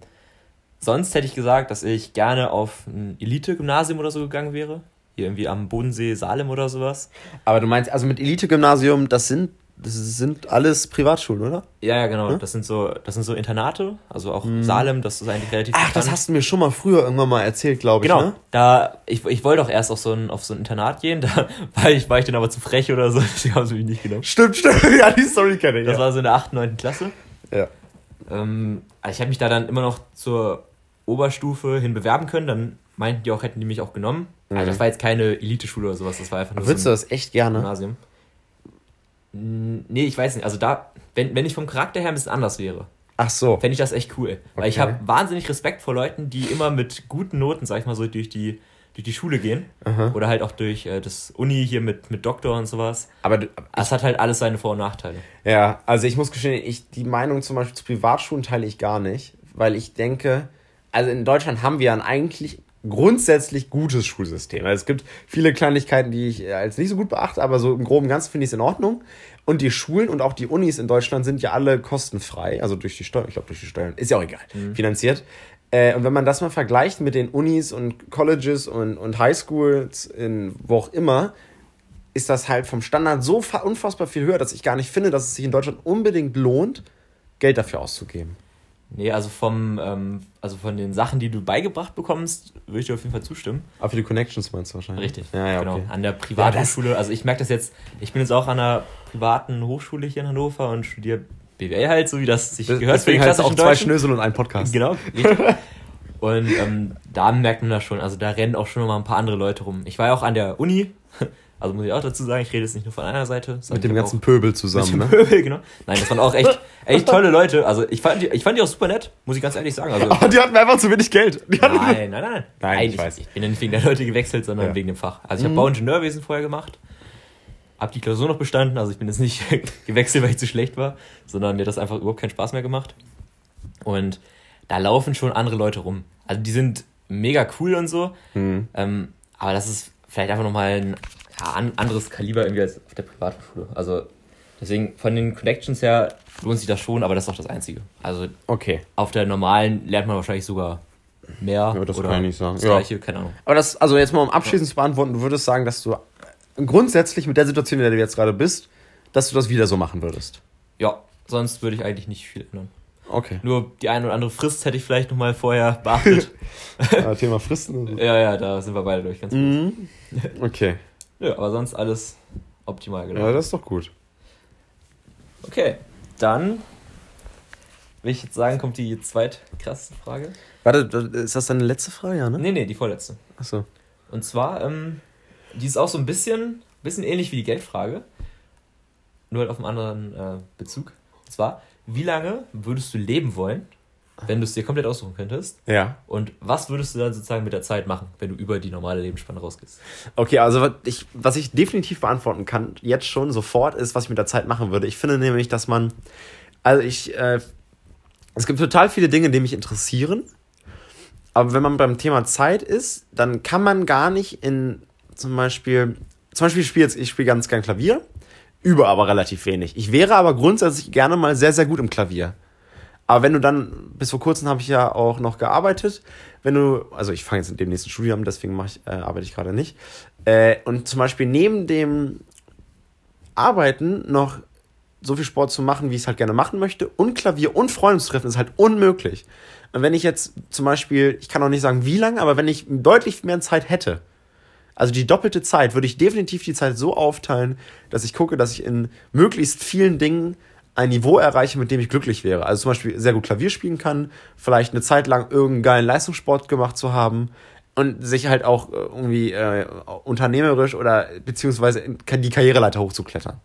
[SPEAKER 1] sonst hätte ich gesagt, dass ich gerne auf ein Elite-Gymnasium oder so gegangen wäre. Hier irgendwie am Bodensee, Salem oder sowas.
[SPEAKER 2] Aber du meinst, also mit Elite-Gymnasium, das sind, das sind alles Privatschulen, oder?
[SPEAKER 1] Ja, ja, genau. Das sind so, das sind so Internate. Also auch Salem, das ist eigentlich relativ
[SPEAKER 2] Ach, das
[SPEAKER 1] bekannt.
[SPEAKER 2] hast du mir schon mal früher irgendwann mal erzählt, glaube ich,
[SPEAKER 1] Genau,
[SPEAKER 2] ne?
[SPEAKER 1] da, ich, ich wollte auch erst auf so ein, auf so ein Internat gehen, da war ich, war ich dann aber zu frech oder so, die haben sie mich nicht genommen.
[SPEAKER 2] Stimmt, stimmt. Ja, die Story kenne ich.
[SPEAKER 1] Das
[SPEAKER 2] ja.
[SPEAKER 1] war so in der 8., 9. Klasse.
[SPEAKER 2] ja.
[SPEAKER 1] Ähm, also ich habe mich da dann immer noch zur Oberstufe hin bewerben können, dann meinten die auch, hätten die mich auch genommen. Also das war jetzt keine Eliteschule oder sowas, das war einfach nur
[SPEAKER 2] Würdest du
[SPEAKER 1] so ein
[SPEAKER 2] das echt gerne?
[SPEAKER 1] Gymnasium. Nee, ich weiß nicht, also da, wenn, wenn ich vom Charakter her ein bisschen anders wäre,
[SPEAKER 2] Ach so.
[SPEAKER 1] fände ich das echt cool. Weil ich
[SPEAKER 2] Okay.
[SPEAKER 1] habe wahnsinnig Respekt vor Leuten, die immer mit guten Noten, sag ich mal so, durch die, durch die Schule gehen. Oder halt auch durch äh, das Uni hier mit, mit Doktor und sowas.
[SPEAKER 2] Aber du,
[SPEAKER 1] Es hat halt alles seine Vor- und Nachteile.
[SPEAKER 2] Ja, also ich muss gestehen, ich, die Meinung zum Beispiel zu Privatschulen teile ich gar nicht, weil ich denke, also in Deutschland haben wir ein eigentlich grundsätzlich gutes Schulsystem. Also es gibt viele Kleinigkeiten, die ich als nicht so gut beachte, aber so im Groben und Ganzen finde ich es in Ordnung. Und die Schulen und auch die Unis in Deutschland sind ja alle kostenfrei, also durch die Steuern, ich glaube durch die Steuern, ist ja auch egal, finanziert. Äh, und wenn man das mal vergleicht mit den Unis und Colleges und, und Highschools in wo auch immer, ist das halt vom Standard so fa- unfassbar viel höher, dass ich gar nicht finde, dass es sich in Deutschland unbedingt lohnt, Geld dafür auszugeben.
[SPEAKER 1] Nee, also vom, ähm, also von den Sachen, die du beigebracht bekommst, würde ich dir auf jeden Fall zustimmen.
[SPEAKER 2] Aber für die Connections meinst du wahrscheinlich?
[SPEAKER 1] Richtig.
[SPEAKER 2] Ja, ja,
[SPEAKER 1] genau.
[SPEAKER 2] okay.
[SPEAKER 1] An der Privathochschule. also ich merke das jetzt, ich bin jetzt auch an einer privaten Hochschule hier in Hannover und studiere BWL halt, so wie das sich
[SPEAKER 2] Das-
[SPEAKER 1] gehört
[SPEAKER 2] Deswegen heißt es auch zwei. Schnösel und ein Podcast.
[SPEAKER 1] Genau, richtig. Und ähm, da merkt man das schon. Also da rennen auch schon mal ein paar andere Leute rum. Ich war ja auch an der Uni. Also muss ich auch dazu sagen, ich rede jetzt nicht nur von einer Seite. sondern
[SPEAKER 2] Mit dem
[SPEAKER 1] ich
[SPEAKER 2] ganzen Pöbel
[SPEAKER 1] mit
[SPEAKER 2] zusammen,
[SPEAKER 1] dem
[SPEAKER 2] ne?
[SPEAKER 1] Pöbel, genau. Nein, das waren auch echt, echt tolle Leute. Also ich fand, die, ich fand die auch super nett, muss ich ganz ehrlich sagen. Also,
[SPEAKER 2] Aber die hatten einfach zu wenig Geld. Hatten
[SPEAKER 1] nein, nein, nein.
[SPEAKER 2] Nein, ich weiß.
[SPEAKER 1] Ich bin ja nicht wegen der Leute gewechselt, sondern
[SPEAKER 2] Ja. Mhm.
[SPEAKER 1] wegen dem Fach. Also ich habe Bauingenieurwesen vorher gemacht. Hab die Klausur noch bestanden, also ich bin jetzt nicht gewechselt, weil ich zu schlecht war, sondern mir hat das einfach überhaupt keinen Spaß mehr gemacht. Und da laufen schon andere Leute rum. Also die sind mega cool und so,
[SPEAKER 2] Mhm.
[SPEAKER 1] ähm, aber das ist vielleicht einfach nochmal ein ja, an, anderes Kaliber irgendwie als auf der Privatschule. Also deswegen von den Connections her lohnt sich das schon, aber das ist auch das Einzige. Also
[SPEAKER 2] Okay.
[SPEAKER 1] auf der normalen lernt man wahrscheinlich sogar mehr
[SPEAKER 2] Ja, das
[SPEAKER 1] oder
[SPEAKER 2] kann ich nicht sagen.
[SPEAKER 1] das
[SPEAKER 2] Ja.
[SPEAKER 1] gleiche, keine Ahnung.
[SPEAKER 2] Aber das, also jetzt mal um abschließend zu beantworten, du würdest sagen, dass du grundsätzlich mit der Situation, in der du jetzt gerade bist, dass du das wieder so machen würdest.
[SPEAKER 1] Ja, sonst würde ich eigentlich nicht viel ändern.
[SPEAKER 2] Okay.
[SPEAKER 1] Nur die eine oder andere Frist hätte ich vielleicht nochmal vorher beachtet.
[SPEAKER 2] Ja, Thema Fristen.
[SPEAKER 1] ja, ja, da sind wir beide durch ganz gut.
[SPEAKER 2] Mhm. Okay.
[SPEAKER 1] Ja, aber sonst alles optimal
[SPEAKER 2] Ja,
[SPEAKER 1] gelaufen.
[SPEAKER 2] das ist doch gut.
[SPEAKER 1] Okay, dann will ich jetzt sagen, kommt die zweitkrasseste Frage.
[SPEAKER 2] Warte, ist das deine letzte Frage, ja, ne?
[SPEAKER 1] Nee, nee, die vorletzte.
[SPEAKER 2] Achso.
[SPEAKER 1] Und zwar, ähm, die ist auch so ein bisschen, bisschen ähnlich wie die Geldfrage. Nur halt auf einem anderen äh, Bezug. Und zwar, wie lange würdest du leben wollen, wenn du es dir komplett aussuchen könntest?
[SPEAKER 2] Ja.
[SPEAKER 1] Und was würdest du dann sozusagen mit der Zeit machen, wenn du über die normale Lebensspanne rausgehst?
[SPEAKER 2] Okay, also was ich, was ich definitiv beantworten kann, jetzt schon sofort, ist, was ich mit der Zeit machen würde. Ich finde nämlich, dass man, also ich, äh, es gibt total viele Dinge, die mich interessieren, aber wenn man beim Thema Zeit ist, dann kann man gar nicht in zum Beispiel, zum Beispiel spiele ich spiele ganz gern Klavier, übe aber relativ wenig. Ich wäre aber grundsätzlich gerne mal sehr, sehr gut im Klavier. Aber wenn du dann, bis vor kurzem habe ich ja auch noch gearbeitet, wenn du, also ich fange jetzt in dem nächsten Studium, deswegen mache ich, äh, arbeite ich gerade nicht. Äh, und zum Beispiel neben dem Arbeiten noch so viel Sport zu machen, wie ich es halt gerne machen möchte, und Klavier und Freunde zu treffen, ist halt unmöglich. Und wenn ich jetzt zum Beispiel, ich kann auch nicht sagen wie lange, aber wenn ich deutlich mehr Zeit hätte, also die doppelte Zeit, würde ich definitiv die Zeit so aufteilen, dass ich gucke, dass ich in möglichst vielen Dingen ein Niveau erreiche, mit dem ich glücklich wäre. Also zum Beispiel sehr gut Klavier spielen kann, vielleicht eine Zeit lang irgendeinen geilen Leistungssport gemacht zu haben und sich halt auch äh, irgendwie äh, unternehmerisch oder beziehungsweise die Karriereleiter hochzuklettern.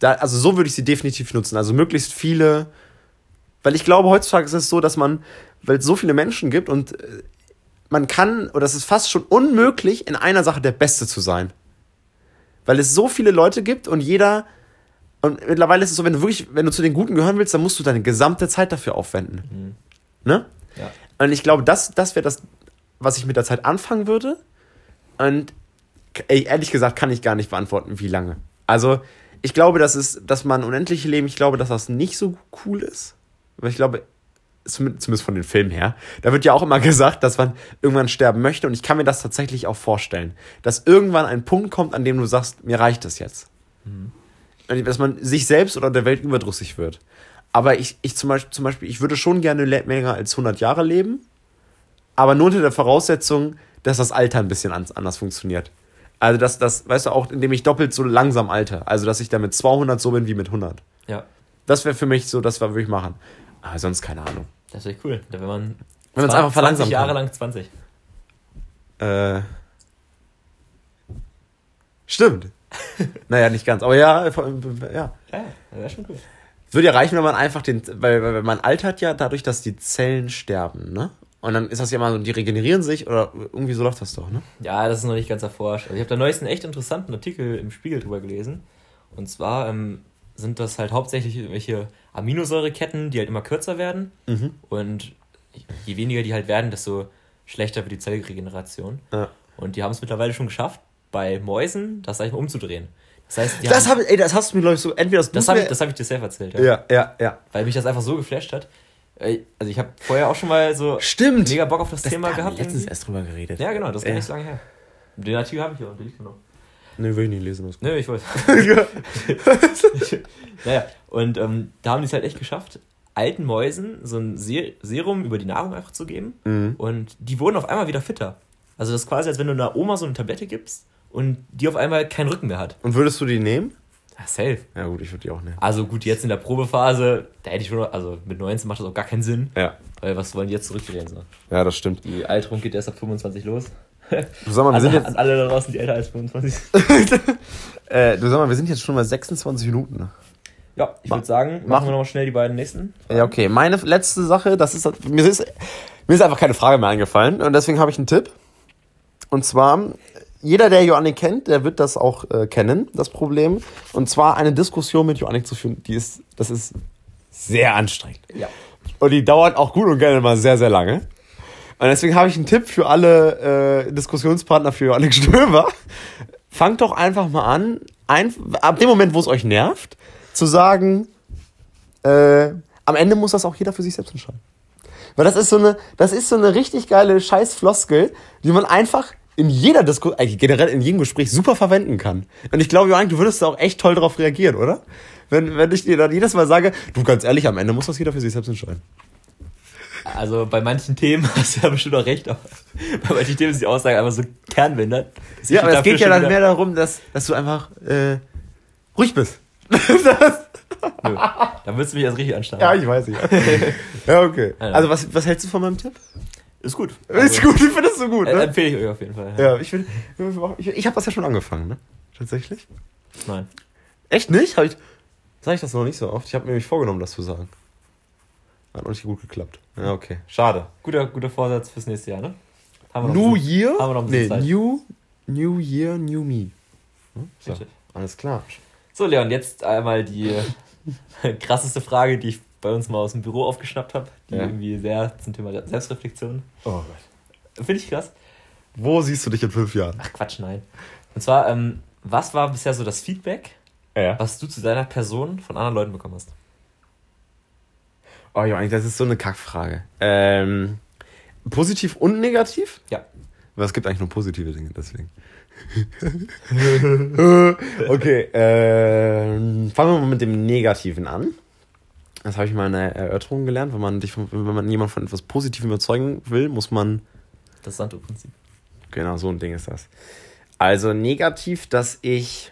[SPEAKER 2] Da, also so würde ich sie definitiv nutzen. Also möglichst viele, weil ich glaube, heutzutage ist es so, dass man, weil es so viele Menschen gibt und äh, man kann, oder es ist fast schon unmöglich, in einer Sache der Beste zu sein. Weil es so viele Leute gibt und jeder, und mittlerweile ist es so, wenn du wirklich, wenn du zu den Guten gehören willst, dann musst du deine gesamte Zeit dafür aufwenden. Ne?
[SPEAKER 1] Ja.
[SPEAKER 2] Und ich glaube, das, das wäre das, was ich mit der Zeit anfangen würde. Und ey, ehrlich gesagt kann ich gar nicht beantworten, wie lange. Also, ich glaube, dass, es, dass man unendliche Leben, ich glaube, dass das nicht so cool ist. Weil ich glaube, zumindest von den Filmen her, da wird ja auch immer gesagt, dass man irgendwann sterben möchte. Und ich kann mir das tatsächlich auch vorstellen, dass irgendwann ein Punkt kommt, an dem du sagst, mir reicht das jetzt. Mhm. Dass man sich selbst oder der Welt überdrüssig wird. Aber ich, ich zum, Beispiel, zum Beispiel, ich würde schon gerne länger als 100 Jahre leben, aber nur unter der Voraussetzung, dass das Alter ein bisschen anders funktioniert. Also, dass das, weißt du, auch indem ich doppelt so langsam alte. Also, dass ich da mit 200 so bin wie mit 100.
[SPEAKER 1] Ja.
[SPEAKER 2] Das wäre für mich so, das würde ich machen. Aber sonst keine Ahnung.
[SPEAKER 1] Das wäre cool. Wenn man
[SPEAKER 2] wenn man es einfach verlangsamt.
[SPEAKER 1] 20 Jahre lang 20.
[SPEAKER 2] Äh. Stimmt. naja, nicht ganz. Aber ja, ja.
[SPEAKER 1] Ja, wäre schon cool.
[SPEAKER 2] Würde ja reichen, wenn man einfach den, weil, weil man altert ja dadurch, dass die Zellen sterben, ne? Und dann ist das ja mal so, die regenerieren sich oder irgendwie so läuft das doch, ne?
[SPEAKER 1] Ja, das ist noch nicht ganz erforscht. Also ich habe da neulich einen echt interessanten Artikel im Spiegel drüber gelesen. Und zwar ähm, sind das halt hauptsächlich irgendwelche Aminosäureketten, die halt immer kürzer werden.
[SPEAKER 2] Mhm.
[SPEAKER 1] Und je weniger die halt werden, desto schlechter wird die Zellregeneration.
[SPEAKER 2] Ja.
[SPEAKER 1] Und die haben es mittlerweile schon geschafft, bei Mäusen das mal umzudrehen. Das heißt, die
[SPEAKER 2] das,
[SPEAKER 1] haben,
[SPEAKER 2] hab, ey, das hast du mir, glaube ich, so entweder
[SPEAKER 1] das, das habe ich, hab ich dir selbst erzählt.
[SPEAKER 2] Ja, ja, ja.
[SPEAKER 1] Weil mich das einfach so geflasht hat. Also ich habe vorher auch schon mal so
[SPEAKER 2] Stimmt.
[SPEAKER 1] mega Bock auf das,
[SPEAKER 2] das
[SPEAKER 1] Thema
[SPEAKER 2] da
[SPEAKER 1] gehabt.
[SPEAKER 2] letztens erst drüber geredet.
[SPEAKER 1] Ja, genau, das ist gar
[SPEAKER 2] Ja.
[SPEAKER 1] nicht so lange her. Den Artikel habe ich den liegt noch.
[SPEAKER 2] Nee, will ich nicht lesen. Das
[SPEAKER 1] Nö, ich wollte. naja, und ähm, da haben die es halt echt geschafft, alten Mäusen so ein Se Serum über die Nahrung einfach zu geben.
[SPEAKER 2] Mhm.
[SPEAKER 1] Und die wurden auf einmal wieder fitter. Also das ist quasi, als wenn du einer Oma so eine Tablette gibst und die auf einmal keinen Rücken mehr hat.
[SPEAKER 2] Und würdest du die nehmen?
[SPEAKER 1] Ja, safe.
[SPEAKER 2] Ja, gut, ich würde die auch nehmen.
[SPEAKER 1] Also gut, jetzt in der Probephase, da hätte ich schon, also mit 19 macht das auch gar keinen Sinn.
[SPEAKER 2] Ja.
[SPEAKER 1] Weil was wollen die jetzt zurückdrehen? So?
[SPEAKER 2] Ja, das stimmt.
[SPEAKER 1] Die Alterung geht erst ab 25 los.
[SPEAKER 2] Du sag mal, wir
[SPEAKER 1] Also
[SPEAKER 2] sind
[SPEAKER 1] an
[SPEAKER 2] jetzt,
[SPEAKER 1] alle da draußen, die älter als 25
[SPEAKER 2] äh, du sag mal, wir sind jetzt schon mal 26 Minuten. ne?
[SPEAKER 1] Ja, ich würde sagen, machen
[SPEAKER 2] mach-
[SPEAKER 1] wir noch schnell die beiden nächsten.
[SPEAKER 2] Ja, okay. Meine letzte Sache, das ist, mir ist, mir ist einfach keine Frage mehr eingefallen und deswegen habe ich einen Tipp. Und zwar, jeder, der Joannik kennt, der wird das auch äh, kennen, das Problem. Und zwar eine Diskussion mit Joannik zu führen, die ist, das ist sehr anstrengend.
[SPEAKER 1] Ja.
[SPEAKER 2] Und die dauert auch gut und gerne mal sehr, sehr lange. Und deswegen habe ich einen Tipp für alle äh, Diskussionspartner für Joannik Stöber. Fangt doch einfach mal an, ein, ab dem Moment, wo es euch nervt, zu sagen, äh, am Ende muss das auch jeder für sich selbst entscheiden. Weil das ist so eine, das ist so eine richtig geile Scheißfloskel, die man einfach in jeder Diskussion, eigentlich generell in jedem Gespräch super verwenden kann. Und ich glaube, Johann, du würdest da auch echt toll drauf reagieren, oder? Wenn, wenn ich dir dann jedes Mal sage, du ganz ehrlich, am Ende muss das jeder für sich selbst entscheiden.
[SPEAKER 1] Also bei manchen Themen hast du ja bestimmt auch recht, aber bei manchen Themen ist die Aussage einfach so kernbindert.
[SPEAKER 2] Ja, aber es geht ja dann mehr darum, dass, dass du einfach äh, ruhig bist.
[SPEAKER 1] Nö, dann würdest du mich erst richtig anstarren.
[SPEAKER 2] Ja, ich weiß nicht. ja, okay. Also, was, was hältst du von meinem Tipp?
[SPEAKER 1] Ist gut.
[SPEAKER 2] Ist gut, ich finde es so gut,
[SPEAKER 1] Äh,
[SPEAKER 2] ne?
[SPEAKER 1] empfehle ich euch auf jeden Fall.
[SPEAKER 2] Ja, ich finde, ich, ich habe das ja schon angefangen, ne? Tatsächlich.
[SPEAKER 1] Nein.
[SPEAKER 2] Echt nicht? Hab ich, sag ich das noch nicht so oft? Ich habe mir nämlich vorgenommen, das zu sagen. Hat noch nicht gut geklappt. Ja, okay. Schade.
[SPEAKER 1] Guter, guter Vorsatz fürs nächste Jahr, ne?
[SPEAKER 2] New
[SPEAKER 1] bisschen-
[SPEAKER 2] Year?
[SPEAKER 1] Haben wir noch ein
[SPEAKER 2] nee,
[SPEAKER 1] bisschen Zeit.
[SPEAKER 2] New, New Year, New Me. Hm? So, alles klar.
[SPEAKER 1] So, Leon, jetzt einmal die äh, krasseste Frage, die ich bei uns mal aus dem Büro aufgeschnappt habe, die
[SPEAKER 2] Ja.
[SPEAKER 1] irgendwie sehr zum Thema Selbstreflexion.
[SPEAKER 2] Oh Gott.
[SPEAKER 1] Finde ich krass.
[SPEAKER 2] Wo siehst du dich in fünf Jahren?
[SPEAKER 1] Ach Quatsch, nein. Und zwar, ähm, was war bisher so das Feedback,
[SPEAKER 2] Ja.
[SPEAKER 1] was du zu deiner Person von anderen Leuten bekommen hast?
[SPEAKER 2] Oh Johann, das ist so eine Kackfrage. Ähm, positiv und negativ?
[SPEAKER 1] Ja.
[SPEAKER 2] Aber es gibt eigentlich nur positive Dinge, deswegen. okay, ähm, fangen wir mal mit dem Negativen an. Das habe ich mal in der Erörterung gelernt. Wenn man, dich wenn man jemanden von etwas Positivem überzeugen will, muss man.
[SPEAKER 1] Das Santo-Prinzip.
[SPEAKER 2] Genau, so ein Ding ist das. Also negativ, dass ich.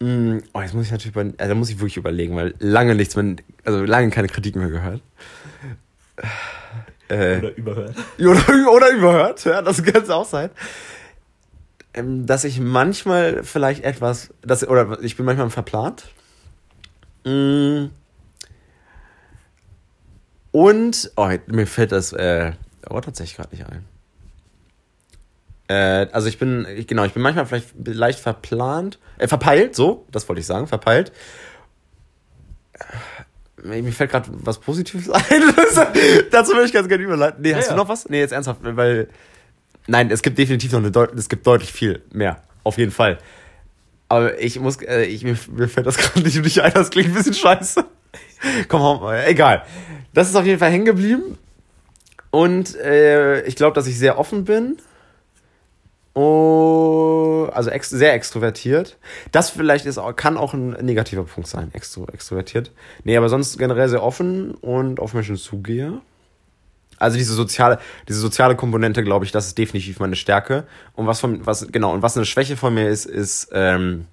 [SPEAKER 2] Mh, oh, jetzt muss ich natürlich. Bei, also da muss ich wirklich überlegen, weil lange nichts mehr. Also lange keine Kritik mehr gehört. Äh,
[SPEAKER 1] Oder überhört.
[SPEAKER 2] oder, oder überhört, ja, das kann es auch sein. Ähm, dass ich manchmal vielleicht etwas, dass, oder ich bin manchmal verplant. Mm. Und, oh, mir fällt das, äh, oh, tatsächlich gerade nicht ein. Äh, also ich bin, genau, ich bin manchmal vielleicht leicht verplant, äh, verpeilt, so, das wollte ich sagen, verpeilt. Äh, Mir fällt gerade was Positives ein. Dazu würde ich ganz gerne überleiten. Nee, hast
[SPEAKER 1] Ja,
[SPEAKER 2] du
[SPEAKER 1] ja.
[SPEAKER 2] noch was? Nee, jetzt ernsthaft, weil. Nein, es gibt definitiv noch eine Deut es gibt deutlich viel mehr. Auf jeden Fall. Aber ich muss, äh, ich, mir, mir fällt das gerade nicht, nicht ein, das klingt ein bisschen scheiße. Komm, hau mal, egal. Das ist auf jeden Fall hängen geblieben. Und äh, ich glaube, dass ich sehr offen bin. Oh, also ex sehr extrovertiert. Das vielleicht ist auch, kann auch ein negativer Punkt sein, extro extrovertiert. Nee, aber sonst generell sehr offen und auf Menschen zugehe. Also diese soziale, diese soziale Komponente, glaube ich, das ist definitiv meine Stärke. Und was von, was, genau, und was eine Schwäche von mir ist, ist, ähm,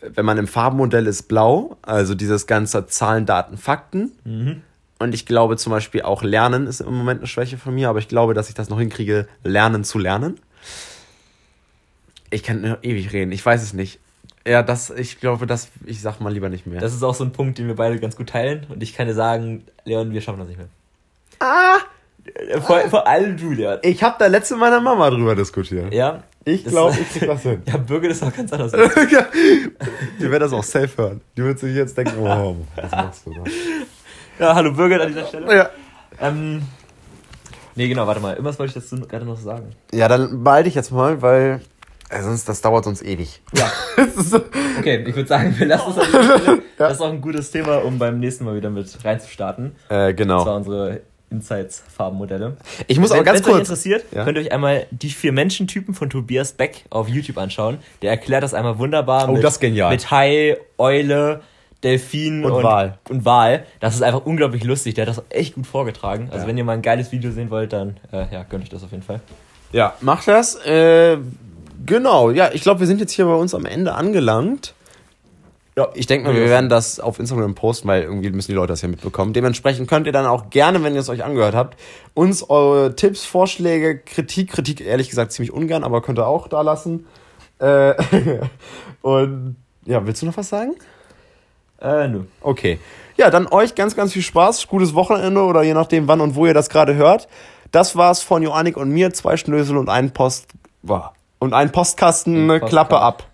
[SPEAKER 2] wenn man im Farbenmodell ist blau, also dieses ganze Zahlen, Daten, Fakten.
[SPEAKER 1] Mhm.
[SPEAKER 2] Und ich glaube zum Beispiel auch Lernen ist im Moment eine Schwäche von mir, aber ich glaube, dass ich das noch hinkriege, lernen zu lernen. Ich kann ewig reden, ich weiß es nicht. Ja, das, ich glaube, das, ich sag mal lieber nicht mehr.
[SPEAKER 1] Das ist auch so ein Punkt, den wir beide ganz gut teilen. Und ich kann dir sagen, Leon, wir schaffen das nicht mehr.
[SPEAKER 2] ah!
[SPEAKER 1] Vor, vor allem du, Leon.
[SPEAKER 2] Ich habe da letzte meiner Mama drüber diskutiert.
[SPEAKER 1] Ja?
[SPEAKER 2] Ich glaube, ich krieg das hin.
[SPEAKER 1] Ja, Birgit ist auch ganz anders.
[SPEAKER 2] Ja. Die wird das auch safe hören. Die wird sich jetzt denken, oh, was machst du da?
[SPEAKER 1] Ja, hallo Birgit an dieser Stelle.
[SPEAKER 2] Ja.
[SPEAKER 1] Ähm, nee, genau, warte mal. Irgendwas wollte ich dazu gerade noch sagen.
[SPEAKER 2] ja, dann beeil dich jetzt mal, weil äh, sonst, das dauert sonst ewig.
[SPEAKER 1] Ja.
[SPEAKER 2] Das ist so-
[SPEAKER 1] Okay, ich würde sagen, wir lassen es an dieser Stelle. Das ist auch ein gutes Thema, um beim nächsten Mal wieder mit reinzustarten.
[SPEAKER 2] äh,
[SPEAKER 1] Das war
[SPEAKER 2] genau.
[SPEAKER 1] unsere Insights-Farbenmodelle.
[SPEAKER 2] Ich muss aber
[SPEAKER 1] Wenn
[SPEAKER 2] ganz
[SPEAKER 1] wenn's euch
[SPEAKER 2] kurz.
[SPEAKER 1] interessiert,
[SPEAKER 2] Ja?
[SPEAKER 1] könnt ihr euch einmal die vier Menschentypen von Tobias Beck auf YouTube anschauen. Der erklärt das einmal wunderbar.
[SPEAKER 2] Oh,
[SPEAKER 1] mit,
[SPEAKER 2] das ist genial.
[SPEAKER 1] Mit Hai, Eule, Delfin
[SPEAKER 2] Und
[SPEAKER 1] und,
[SPEAKER 2] Wal.
[SPEAKER 1] Und Wal. Das ist einfach unglaublich lustig. Der hat das echt gut vorgetragen. Also
[SPEAKER 2] Ja.
[SPEAKER 1] wenn ihr mal ein geiles Video sehen wollt, dann äh, ja, gönnt euch das auf jeden Fall.
[SPEAKER 2] Ja, mach das. Äh, genau, ja, ich glaube, wir sind jetzt hier bei uns am Ende angelangt.
[SPEAKER 1] Ja,
[SPEAKER 2] Ich denke mal, wir werden das auf Instagram posten, weil irgendwie müssen die Leute das ja mitbekommen. Dementsprechend könnt ihr dann auch gerne, wenn ihr es euch angehört habt, uns eure Tipps, Vorschläge, Kritik, Kritik ehrlich gesagt ziemlich ungern, aber könnt ihr auch da lassen. Äh, und ja, willst du noch was sagen?
[SPEAKER 1] Äh, nö.
[SPEAKER 2] Okay. Ja, dann euch ganz, ganz viel Spaß, gutes Wochenende oder je nachdem, wann und wo ihr das gerade hört. Das war's von Joannik und mir. Zwei Schnösel und ein Post. Boah. Und ein Postkasten, Klappe
[SPEAKER 1] Postkasten.
[SPEAKER 2] ab.